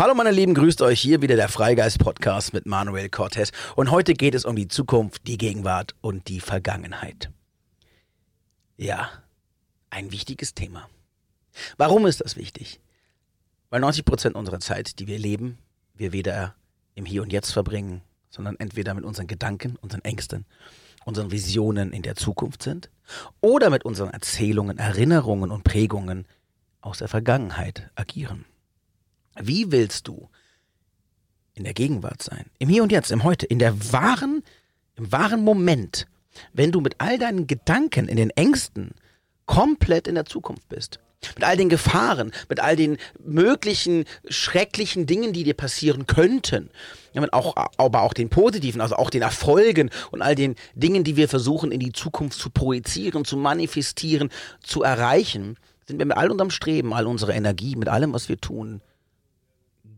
Hallo meine Lieben, grüßt euch hier wieder der Freigeist Podcast mit Manuel Cortez und heute geht es um die Zukunft, die Gegenwart und die Vergangenheit. Ja, ein wichtiges Thema. Warum ist das wichtig? Weil 90 Prozent unserer Zeit, die wir leben, wir weder im Hier und Jetzt verbringen, sondern entweder mit unseren Gedanken, unseren Ängsten, unseren Visionen in der Zukunft sind oder mit unseren Erzählungen, Erinnerungen und Prägungen aus der Vergangenheit agieren. Wie willst du in der Gegenwart sein, im Hier und Jetzt, im Heute, in der wahren, im wahren Moment, wenn du mit all deinen Gedanken in den Ängsten komplett in der Zukunft bist? Mit all den Gefahren, mit all den möglichen schrecklichen Dingen, die dir passieren könnten. Ja, auch, aber auch den positiven, also auch den Erfolgen und all den Dingen, die wir versuchen in die Zukunft zu projizieren, zu manifestieren, zu erreichen, sind wir mit all unserem Streben, all unserer Energie, mit allem, was wir tun,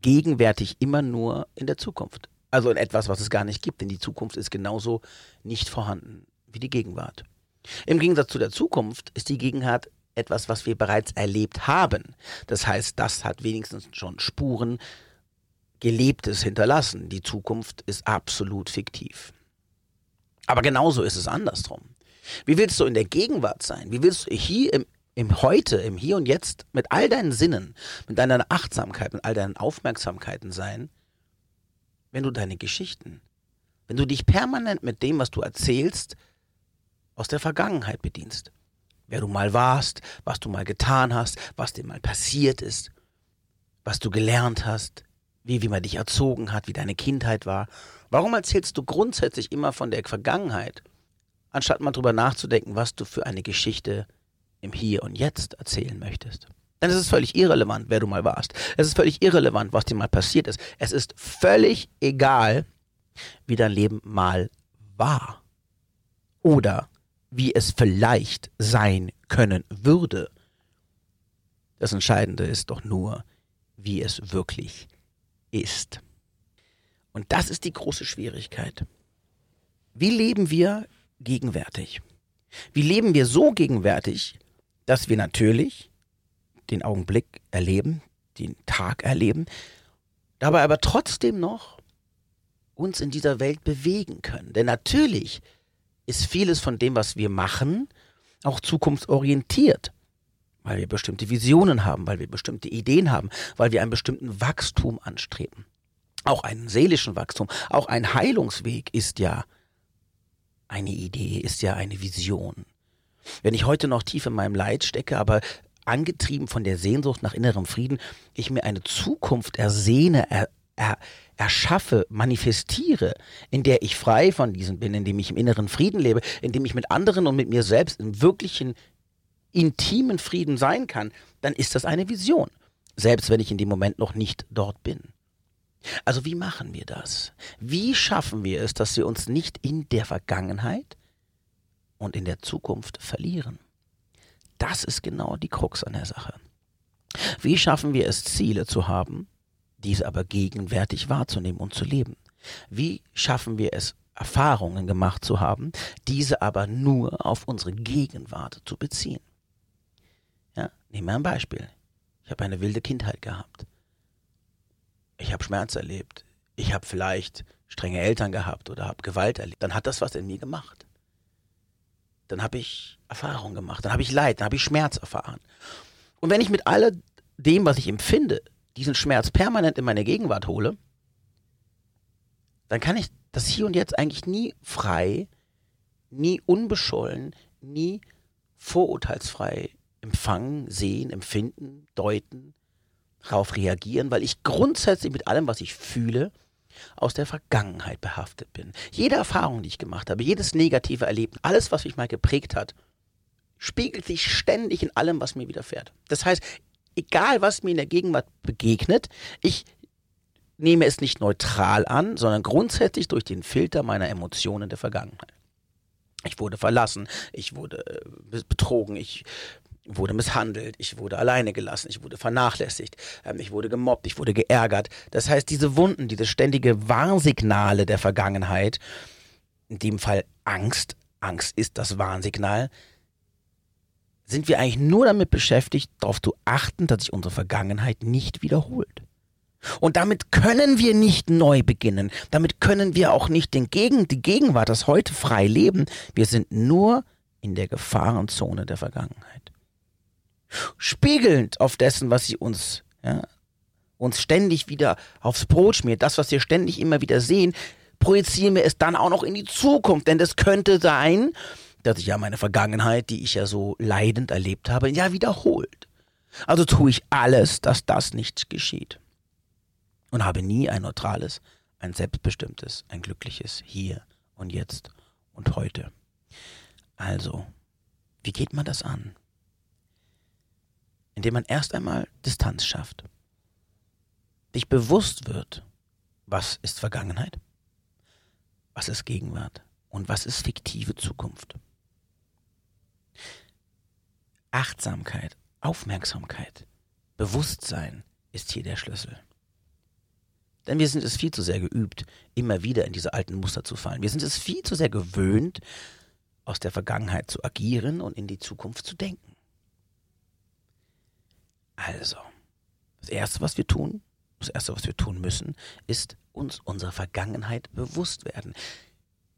gegenwärtig immer nur in der Zukunft. Also in etwas, was es gar nicht gibt, denn die Zukunft ist genauso nicht vorhanden wie die Gegenwart. Im Gegensatz zu der Zukunft ist die Gegenwart etwas, was wir bereits erlebt haben. Das heißt, das hat wenigstens schon Spuren Gelebtes hinterlassen. Die Zukunft ist absolut fiktiv. Aber genauso ist es andersrum. Wie willst du in der Gegenwart sein? Wie willst du hier im, im Heute, im Hier und Jetzt mit all deinen Sinnen, mit deiner Achtsamkeit, mit all deinen Aufmerksamkeiten sein, wenn du deine Geschichten, wenn du dich permanent mit dem, was du erzählst, aus der Vergangenheit bedienst? wer du mal warst, was du mal getan hast, was dir mal passiert ist, was du gelernt hast, wie, wie man dich erzogen hat, wie deine Kindheit war. Warum erzählst du grundsätzlich immer von der Vergangenheit, anstatt mal drüber nachzudenken, was du für eine Geschichte im Hier und Jetzt erzählen möchtest? Denn es ist völlig irrelevant, wer du mal warst. Es ist völlig irrelevant, was dir mal passiert ist. Es ist völlig egal, wie dein Leben mal war. Oder wie es vielleicht sein können würde. Das Entscheidende ist doch nur, wie es wirklich ist. Und das ist die große Schwierigkeit. Wie leben wir gegenwärtig? Wie leben wir so gegenwärtig, dass wir natürlich den Augenblick erleben, den Tag erleben, dabei aber trotzdem noch uns in dieser Welt bewegen können. Denn natürlich ist vieles von dem, was wir machen, auch zukunftsorientiert. Weil wir bestimmte Visionen haben, weil wir bestimmte Ideen haben, weil wir einen bestimmten Wachstum anstreben. Auch einen seelischen Wachstum, auch ein Heilungsweg ist ja eine Idee, ist ja eine Vision. Wenn ich heute noch tief in meinem Leid stecke, aber angetrieben von der Sehnsucht nach innerem Frieden, ich mir eine Zukunft ersehne, er, er, erschaffe, manifestiere, in der ich frei von diesen bin, in dem ich im inneren Frieden lebe, in dem ich mit anderen und mit mir selbst im wirklichen intimen Frieden sein kann, dann ist das eine Vision, selbst wenn ich in dem Moment noch nicht dort bin. Also wie machen wir das? Wie schaffen wir es, dass wir uns nicht in der Vergangenheit und in der Zukunft verlieren? Das ist genau die Krux an der Sache. Wie schaffen wir es, Ziele zu haben, diese aber gegenwärtig wahrzunehmen und zu leben? Wie schaffen wir es, Erfahrungen gemacht zu haben, diese aber nur auf unsere Gegenwart zu beziehen? Ja, nehmen wir ein Beispiel. Ich habe eine wilde Kindheit gehabt. Ich habe Schmerz erlebt. Ich habe vielleicht strenge Eltern gehabt oder habe Gewalt erlebt. Dann hat das was in mir gemacht. Dann habe ich Erfahrungen gemacht. Dann habe ich Leid. Dann habe ich Schmerz erfahren. Und wenn ich mit all dem, was ich empfinde, diesen Schmerz permanent in meine Gegenwart hole, dann kann ich das hier und jetzt eigentlich nie frei, nie unbeschollen, nie vorurteilsfrei empfangen, sehen, empfinden, deuten, darauf reagieren, weil ich grundsätzlich mit allem, was ich fühle, aus der Vergangenheit behaftet bin. Jede Erfahrung, die ich gemacht habe, jedes negative Erleben, alles, was mich mal geprägt hat, spiegelt sich ständig in allem, was mir widerfährt. Das heißt, egal was mir in der Gegenwart begegnet, ich nehme es nicht neutral an, sondern grundsätzlich durch den Filter meiner Emotionen der Vergangenheit. Ich wurde verlassen, ich wurde äh, betrogen, ich wurde misshandelt, ich wurde alleine gelassen, ich wurde vernachlässigt, ähm, ich wurde gemobbt, ich wurde geärgert. Das heißt, diese Wunden, diese ständige Warnsignale der Vergangenheit, in dem Fall Angst, Angst ist das Warnsignal, sind wir eigentlich nur damit beschäftigt, darauf zu achten, dass sich unsere Vergangenheit nicht wiederholt. Und damit können wir nicht neu beginnen. Damit können wir auch nicht den Gegen, die Gegenwart, das heute frei leben. Wir sind nur in der Gefahrenzone der Vergangenheit. Spiegelnd auf dessen, was sie uns, ja, uns ständig wieder aufs Brot schmiert, das, was wir ständig immer wieder sehen, projizieren wir es dann auch noch in die Zukunft. Denn es könnte sein, dass sich ja meine Vergangenheit, die ich ja so leidend erlebt habe, ja wiederholt. Also tue ich alles, dass das nicht geschieht. Und habe nie ein neutrales, ein selbstbestimmtes, ein glückliches Hier und Jetzt und heute. Also, wie geht man das an? Indem man erst einmal Distanz schafft. Dich bewusst wird, was ist Vergangenheit, was ist Gegenwart und was ist fiktive Zukunft. Achtsamkeit, Aufmerksamkeit, Bewusstsein ist hier der Schlüssel. Denn wir sind es viel zu sehr geübt, immer wieder in diese alten Muster zu fallen. Wir sind es viel zu sehr gewöhnt, aus der Vergangenheit zu agieren und in die Zukunft zu denken. Also, das Erste, was wir tun, das Erste, was wir tun müssen, ist uns unserer Vergangenheit bewusst werden.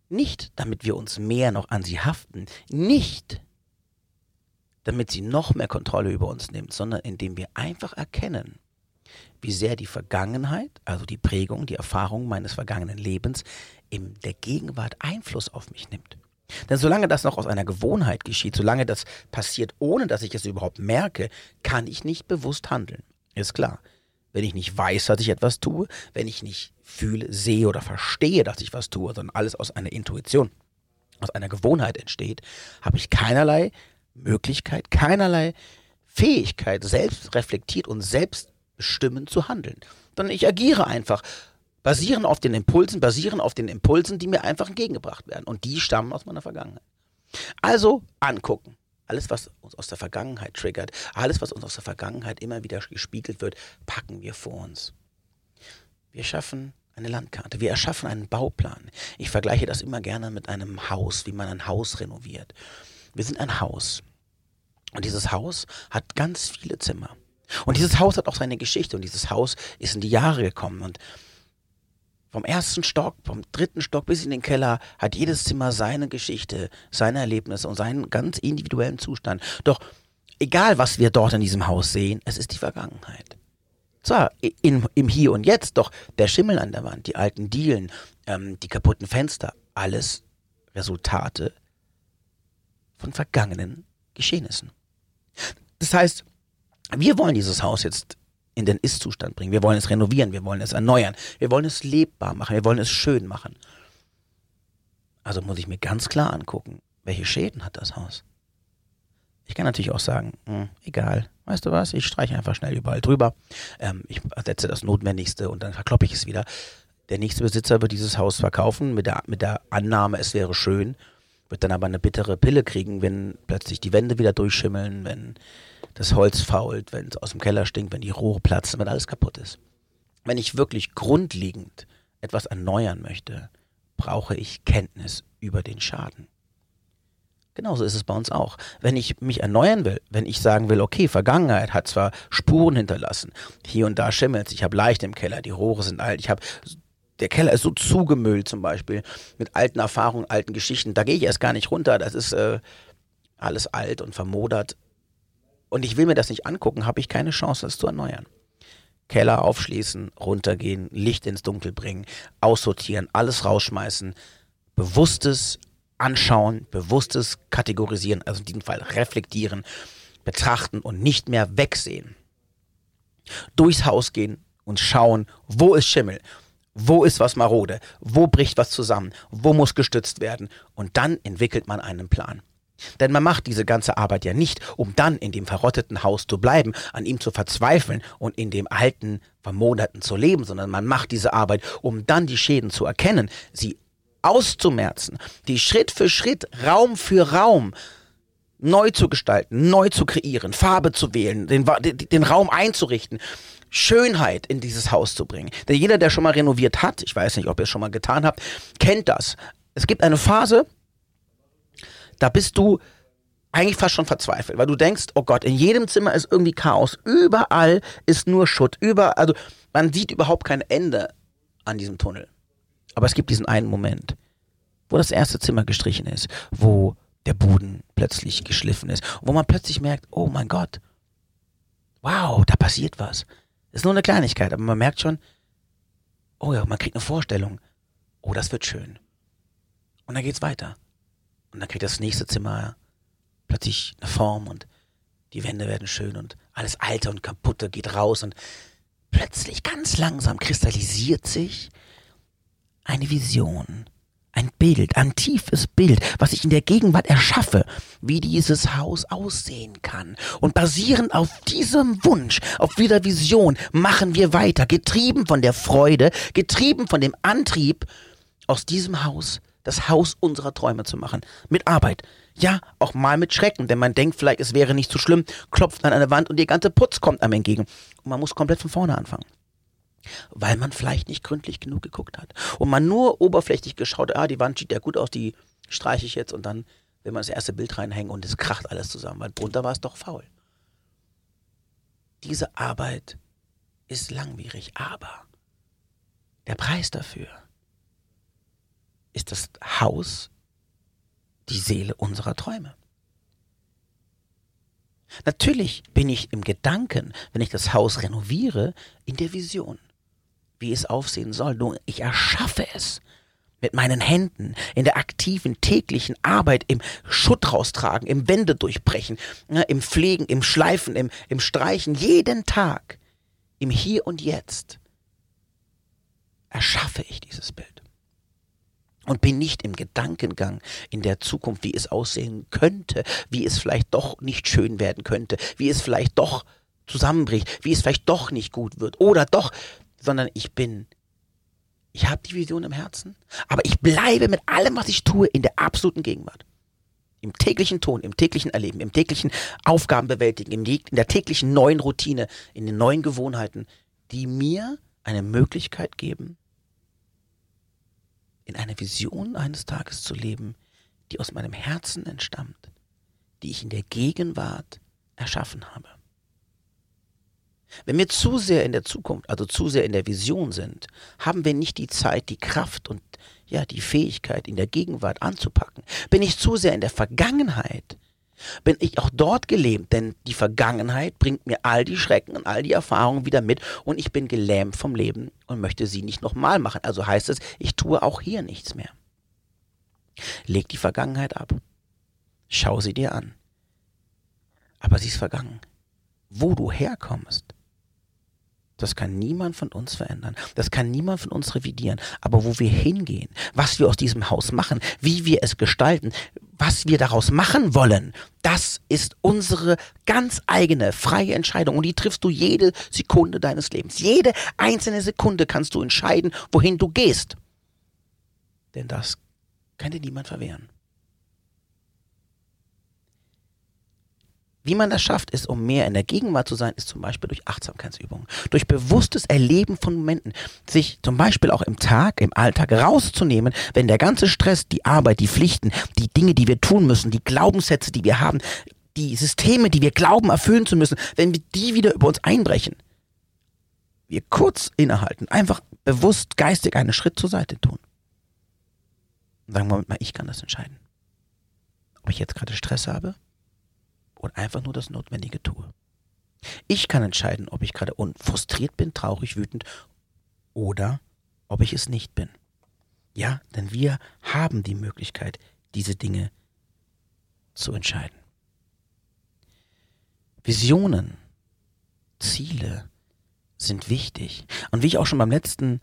Nicht, damit wir uns mehr noch an sie haften, nicht, damit sie noch mehr Kontrolle über uns nimmt, sondern indem wir einfach erkennen, wie sehr die Vergangenheit, also die Prägung, die Erfahrung meines vergangenen Lebens in der Gegenwart Einfluss auf mich nimmt. Denn solange das noch aus einer Gewohnheit geschieht, solange das passiert, ohne dass ich es überhaupt merke, kann ich nicht bewusst handeln. Ist klar. Wenn ich nicht weiß, dass ich etwas tue, wenn ich nicht fühle, sehe oder verstehe, dass ich was tue, sondern alles aus einer Intuition, aus einer Gewohnheit entsteht, habe ich keinerlei Möglichkeit, keinerlei Fähigkeit, selbst reflektiert und selbstbestimmend zu handeln. Sondern ich agiere einfach, basieren auf den Impulsen, basieren auf den Impulsen, die mir einfach entgegengebracht werden. Und die stammen aus meiner Vergangenheit. Also angucken. Alles, was uns aus der Vergangenheit triggert, alles, was uns aus der Vergangenheit immer wieder gespiegelt wird, packen wir vor uns. Wir schaffen eine Landkarte, wir erschaffen einen Bauplan. Ich vergleiche das immer gerne mit einem Haus, wie man ein Haus renoviert. Wir sind ein Haus. Und dieses Haus hat ganz viele Zimmer. Und dieses Haus hat auch seine Geschichte und dieses Haus ist in die Jahre gekommen und vom ersten Stock, vom dritten Stock bis in den Keller hat jedes Zimmer seine Geschichte, seine Erlebnisse und seinen ganz individuellen Zustand. Doch egal, was wir dort in diesem Haus sehen, es ist die Vergangenheit. Zwar in, im Hier und Jetzt, doch der Schimmel an der Wand, die alten Dielen, ähm, die kaputten Fenster, alles Resultate von vergangenen Geschehnissen. Das heißt, wir wollen dieses Haus jetzt in den Ist-Zustand bringen. Wir wollen es renovieren, wir wollen es erneuern, wir wollen es lebbar machen, wir wollen es schön machen. Also muss ich mir ganz klar angucken, welche Schäden hat das Haus. Ich kann natürlich auch sagen, mh, hm, egal, weißt du was, ich streiche einfach schnell überall drüber, ähm, ich ersetze das Notwendigste und dann verkloppe ich es wieder. Der nächste Besitzer wird dieses Haus verkaufen mit der, mit der Annahme, es wäre schön wird dann aber eine bittere Pille kriegen, wenn plötzlich die Wände wieder durchschimmeln, wenn das Holz fault, wenn es aus dem Keller stinkt, wenn die Rohre platzen, wenn alles kaputt ist. Wenn ich wirklich grundlegend etwas erneuern möchte, brauche ich Kenntnis über den Schaden. Genauso ist es bei uns auch. Wenn ich mich erneuern will, wenn ich sagen will, okay, Vergangenheit hat zwar Spuren hinterlassen, hier und da schimmelt ich habe leicht im Keller, die Rohre sind alt, ich habe der Keller ist so zugemüllt zum Beispiel mit alten Erfahrungen, alten Geschichten. Da gehe ich erst gar nicht runter. Das ist äh, alles alt und vermodert. Und ich will mir das nicht angucken, habe ich keine Chance, das zu erneuern. Keller aufschließen, runtergehen, Licht ins Dunkel bringen, aussortieren, alles rausschmeißen, bewusstes Anschauen, bewusstes Kategorisieren, also in diesem Fall reflektieren, betrachten und nicht mehr wegsehen. Durchs Haus gehen und schauen, wo ist Schimmel, wo ist was marode? Wo bricht was zusammen? Wo muss gestützt werden? Und dann entwickelt man einen Plan. Denn man macht diese ganze Arbeit ja nicht, um dann in dem verrotteten Haus zu bleiben, an ihm zu verzweifeln und in dem alten, vermoderten zu leben, sondern man macht diese Arbeit, um dann die Schäden zu erkennen, sie auszumerzen, die Schritt für Schritt, Raum für Raum neu zu gestalten, neu zu kreieren, Farbe zu wählen, den, den Raum einzurichten, Schönheit in dieses Haus zu bringen. Denn jeder, der schon mal renoviert hat, ich weiß nicht, ob ihr es schon mal getan habt, kennt das. Es gibt eine Phase, da bist du eigentlich fast schon verzweifelt, weil du denkst, oh Gott, in jedem Zimmer ist irgendwie Chaos, überall ist nur Schutt, überall, also Man sieht überhaupt kein Ende an diesem Tunnel. Aber es gibt diesen einen Moment, wo das erste Zimmer gestrichen ist, wo der Boden plötzlich geschliffen ist, wo man plötzlich merkt, oh mein Gott, wow, da passiert was. Ist nur eine Kleinigkeit, aber man merkt schon, oh ja, man kriegt eine Vorstellung, oh, das wird schön. Und dann geht's weiter. Und dann kriegt das nächste Zimmer plötzlich eine Form und die Wände werden schön und alles Alte und Kaputte geht raus und plötzlich ganz langsam kristallisiert sich eine Vision, ein Bild, ein tiefes Bild, was ich in der Gegenwart erschaffe, wie dieses Haus aussehen kann. Und basierend auf diesem Wunsch, auf dieser Vision, machen wir weiter, getrieben von der Freude, getrieben von dem Antrieb, aus diesem Haus das Haus unserer Träume zu machen. Mit Arbeit. Ja, auch mal mit Schrecken, denn man denkt vielleicht, es wäre nicht so schlimm, klopft an eine Wand und der ganze Putz kommt einem entgegen. Und man muss komplett von vorne anfangen weil man vielleicht nicht gründlich genug geguckt hat. Und man nur oberflächlich geschaut, ah, die Wand sieht ja gut aus, die streiche ich jetzt und dann will man das erste Bild reinhängen und es kracht alles zusammen, weil drunter war es doch faul. Diese Arbeit ist langwierig, aber der Preis dafür ist das Haus, die Seele unserer Träume. Natürlich bin ich im Gedanken, wenn ich das Haus renoviere, in der Vision wie es aufsehen soll. Nur ich erschaffe es mit meinen Händen, in der aktiven täglichen Arbeit, im Schutt raustragen, im Wände durchbrechen, im Pflegen, im Schleifen, im, im Streichen, jeden Tag, im Hier und Jetzt erschaffe ich dieses Bild. Und bin nicht im Gedankengang in der Zukunft, wie es aussehen könnte, wie es vielleicht doch nicht schön werden könnte, wie es vielleicht doch zusammenbricht, wie es vielleicht doch nicht gut wird oder doch sondern ich bin, ich habe die Vision im Herzen, aber ich bleibe mit allem, was ich tue, in der absoluten Gegenwart. Im täglichen Ton, im täglichen Erleben, im täglichen Aufgabenbewältigen, in der täglichen neuen Routine, in den neuen Gewohnheiten, die mir eine Möglichkeit geben, in einer Vision eines Tages zu leben, die aus meinem Herzen entstammt, die ich in der Gegenwart erschaffen habe. Wenn wir zu sehr in der Zukunft, also zu sehr in der Vision sind, haben wir nicht die Zeit, die Kraft und ja, die Fähigkeit in der Gegenwart anzupacken. Bin ich zu sehr in der Vergangenheit, bin ich auch dort gelähmt, denn die Vergangenheit bringt mir all die Schrecken und all die Erfahrungen wieder mit und ich bin gelähmt vom Leben und möchte sie nicht nochmal machen. Also heißt es, ich tue auch hier nichts mehr. Leg die Vergangenheit ab. Schau sie dir an. Aber sie ist vergangen. Wo du herkommst, das kann niemand von uns verändern. Das kann niemand von uns revidieren. Aber wo wir hingehen, was wir aus diesem Haus machen, wie wir es gestalten, was wir daraus machen wollen, das ist unsere ganz eigene freie Entscheidung. Und die triffst du jede Sekunde deines Lebens. Jede einzelne Sekunde kannst du entscheiden, wohin du gehst. Denn das kann dir niemand verwehren. Wie man das schafft, ist, um mehr in der Gegenwart zu sein, ist zum Beispiel durch Achtsamkeitsübungen. Durch bewusstes Erleben von Momenten. Sich zum Beispiel auch im Tag, im Alltag rauszunehmen, wenn der ganze Stress, die Arbeit, die Pflichten, die Dinge, die wir tun müssen, die Glaubenssätze, die wir haben, die Systeme, die wir glauben erfüllen zu müssen, wenn wir die wieder über uns einbrechen. Wir kurz innehalten, einfach bewusst geistig einen Schritt zur Seite tun. Und sagen, Moment mal, ich kann das entscheiden. Ob ich jetzt gerade Stress habe und einfach nur das Notwendige tue. Ich kann entscheiden, ob ich gerade frustriert bin, traurig, wütend oder ob ich es nicht bin. Ja, denn wir haben die Möglichkeit, diese Dinge zu entscheiden. Visionen, Ziele sind wichtig. Und wie ich auch schon beim letzten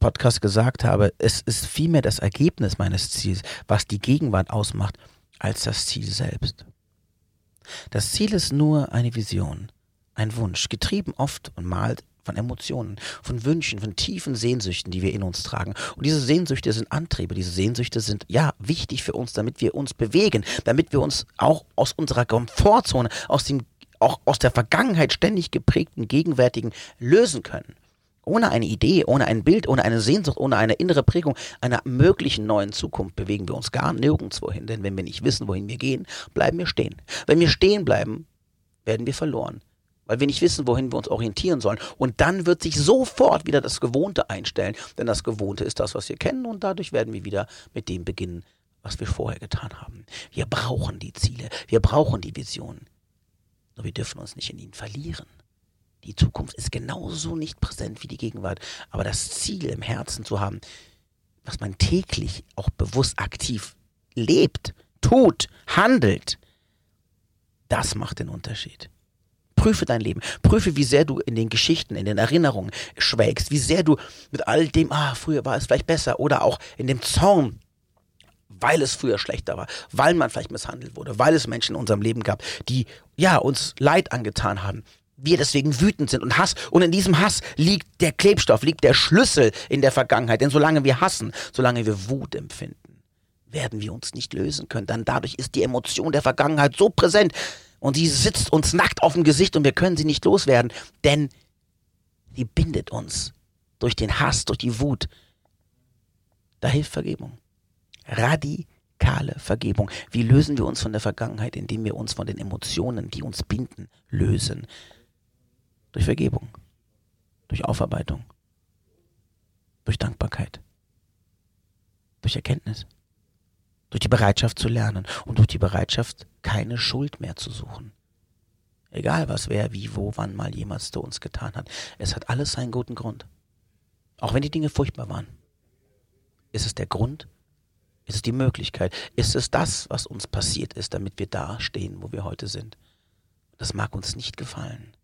Podcast gesagt habe, es ist vielmehr das Ergebnis meines Ziels, was die Gegenwart ausmacht, als das Ziel selbst. Das Ziel ist nur eine Vision, ein Wunsch, getrieben oft und mal von Emotionen, von Wünschen, von tiefen Sehnsüchten, die wir in uns tragen. Und diese Sehnsüchte sind Antriebe, diese Sehnsüchte sind ja wichtig für uns, damit wir uns bewegen, damit wir uns auch aus unserer Komfortzone, aus dem auch aus der Vergangenheit ständig geprägten gegenwärtigen lösen können. Ohne eine Idee, ohne ein Bild, ohne eine Sehnsucht, ohne eine innere Prägung einer möglichen neuen Zukunft bewegen wir uns gar nirgendwo hin. Denn wenn wir nicht wissen, wohin wir gehen, bleiben wir stehen. Wenn wir stehen bleiben, werden wir verloren. weil wir nicht wissen, wohin wir uns orientieren sollen. Und dann wird sich sofort wieder das Gewohnte einstellen, denn das Gewohnte ist das, was wir kennen und dadurch werden wir wieder mit dem beginnen, was wir vorher getan haben. Wir brauchen die Ziele, wir brauchen die Visionen. Nur wir dürfen uns nicht in ihnen verlieren. Die Zukunft ist genauso nicht präsent wie die Gegenwart, aber das Ziel im Herzen zu haben, was man täglich auch bewusst aktiv lebt, tut, handelt, das macht den Unterschied. Prüfe dein Leben. Prüfe, wie sehr du in den Geschichten, in den Erinnerungen schwelgst, wie sehr du mit all dem, ah, früher war es vielleicht besser, oder auch in dem Zorn, weil es früher schlechter war, weil man vielleicht misshandelt wurde, weil es Menschen in unserem Leben gab, die, ja, uns Leid angetan haben. Wir deswegen wütend sind und Hass. Und in diesem Hass liegt der Klebstoff, liegt der Schlüssel in der Vergangenheit. Denn solange wir hassen, solange wir Wut empfinden, werden wir uns nicht lösen können. Dann dadurch ist die Emotion der Vergangenheit so präsent, und sie sitzt uns nackt auf dem Gesicht und wir können sie nicht loswerden, denn sie bindet uns durch den Hass, durch die Wut. Da hilft Vergebung. Radikale Vergebung. Wie lösen wir uns von der Vergangenheit, indem wir uns von den Emotionen, die uns binden, lösen? Durch Vergebung, durch Aufarbeitung, durch Dankbarkeit, durch Erkenntnis durch die Bereitschaft zu lernen und durch die Bereitschaft, keine Schuld mehr zu suchen. Egal was wer, wie, wo, wann mal jemals zu uns getan hat. Es hat alles seinen guten Grund. Auch wenn die Dinge furchtbar waren. Ist es der Grund? Ist es die Möglichkeit? Ist es das, was uns passiert ist, damit wir da stehen, wo wir heute sind? Das mag uns nicht gefallen.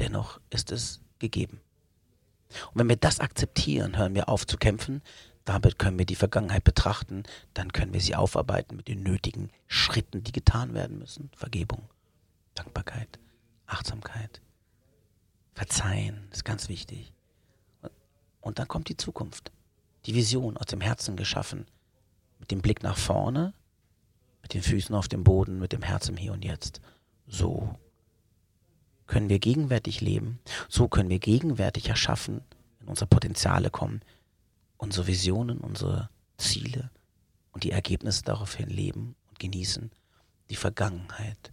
Dennoch ist es gegeben. Und wenn wir das akzeptieren, hören wir auf zu kämpfen, damit können wir die Vergangenheit betrachten, dann können wir sie aufarbeiten mit den nötigen Schritten, die getan werden müssen. Vergebung, Dankbarkeit, Achtsamkeit, Verzeihen ist ganz wichtig. Und dann kommt die Zukunft, die Vision aus dem Herzen geschaffen, mit dem Blick nach vorne, mit den Füßen auf dem Boden, mit dem Herz im Hier und Jetzt. So können wir gegenwärtig leben, so können wir gegenwärtig erschaffen, in unsere Potenziale kommen, unsere Visionen, unsere Ziele und die Ergebnisse daraufhin leben und genießen, die Vergangenheit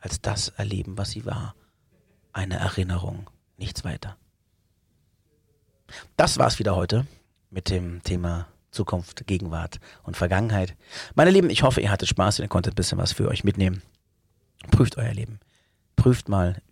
als das erleben, was sie war. Eine Erinnerung, nichts weiter. Das war's wieder heute mit dem Thema Zukunft, Gegenwart und Vergangenheit. Meine Lieben, ich hoffe, ihr hattet Spaß und ihr konntet ein bisschen was für euch mitnehmen. Prüft euer Leben. Prüft mal,